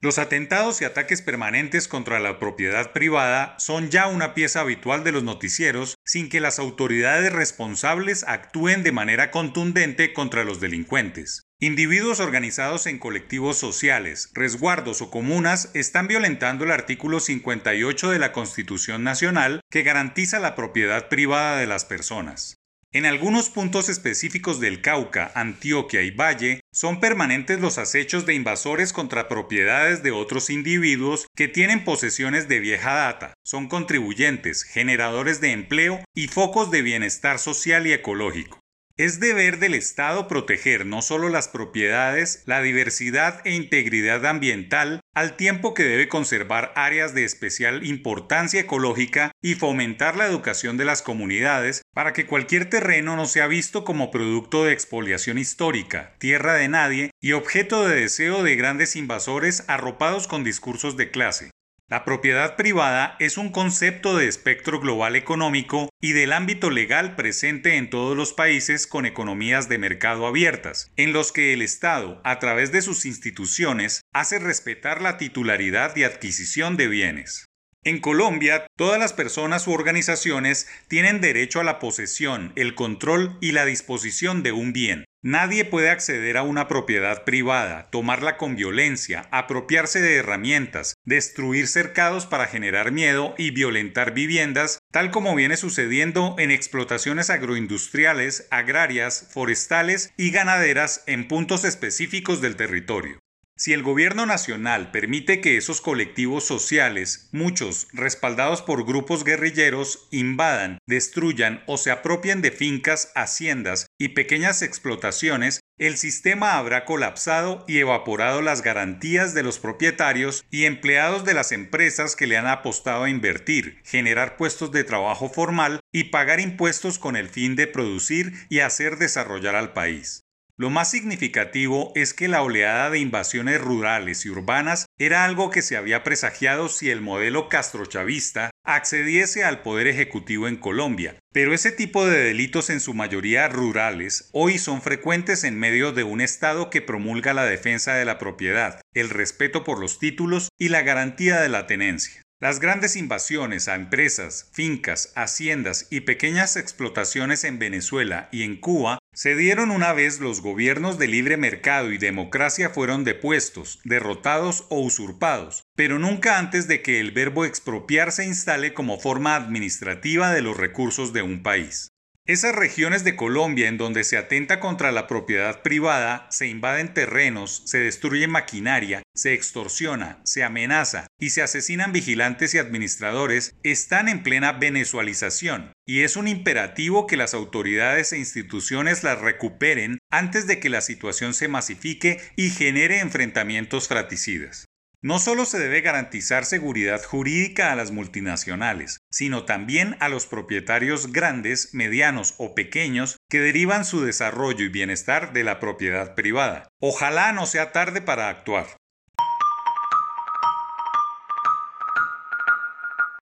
Los atentados y ataques permanentes contra la propiedad privada son ya una pieza habitual de los noticieros sin que las autoridades responsables actúen de manera contundente contra los delincuentes. Individuos organizados en colectivos sociales, resguardos o comunas están violentando el artículo 58 de la Constitución Nacional que garantiza la propiedad privada de las personas. En algunos puntos específicos del Cauca, Antioquia y Valle son permanentes los acechos de invasores contra propiedades de otros individuos que tienen posesiones de vieja data, son contribuyentes, generadores de empleo y focos de bienestar social y ecológico. Es deber del Estado proteger no solo las propiedades, la diversidad e integridad ambiental, al tiempo que debe conservar áreas de especial importancia ecológica y fomentar la educación de las comunidades para que cualquier terreno no sea visto como producto de expoliación histórica, tierra de nadie y objeto de deseo de grandes invasores arropados con discursos de clase. La propiedad privada es un concepto de espectro global económico y del ámbito legal presente en todos los países con economías de mercado abiertas, en los que el Estado, a través de sus instituciones, hace respetar la titularidad y adquisición de bienes. En Colombia, todas las personas u organizaciones tienen derecho a la posesión, el control y la disposición de un bien. Nadie puede acceder a una propiedad privada, tomarla con violencia, apropiarse de herramientas, destruir cercados para generar miedo y violentar viviendas, tal como viene sucediendo en explotaciones agroindustriales, agrarias, forestales y ganaderas en puntos específicos del territorio. Si el gobierno nacional permite que esos colectivos sociales, muchos respaldados por grupos guerrilleros, invadan, destruyan o se apropien de fincas, haciendas y pequeñas explotaciones, el sistema habrá colapsado y evaporado las garantías de los propietarios y empleados de las empresas que le han apostado a invertir, generar puestos de trabajo formal y pagar impuestos con el fin de producir y hacer desarrollar al país. Lo más significativo es que la oleada de invasiones rurales y urbanas era algo que se había presagiado si el modelo castrochavista accediese al poder ejecutivo en Colombia, pero ese tipo de delitos en su mayoría rurales hoy son frecuentes en medio de un Estado que promulga la defensa de la propiedad, el respeto por los títulos y la garantía de la tenencia. Las grandes invasiones a empresas, fincas, haciendas y pequeñas explotaciones en Venezuela y en Cuba se dieron una vez los gobiernos de libre mercado y democracia fueron depuestos, derrotados o usurpados, pero nunca antes de que el verbo expropiar se instale como forma administrativa de los recursos de un país. Esas regiones de Colombia en donde se atenta contra la propiedad privada, se invaden terrenos, se destruye maquinaria, se extorsiona, se amenaza y se asesinan vigilantes y administradores, están en plena venezualización y es un imperativo que las autoridades e instituciones las recuperen antes de que la situación se masifique y genere enfrentamientos fraticidas. No solo se debe garantizar seguridad jurídica a las multinacionales, sino también a los propietarios grandes, medianos o pequeños que derivan su desarrollo y bienestar de la propiedad privada. Ojalá no sea tarde para actuar.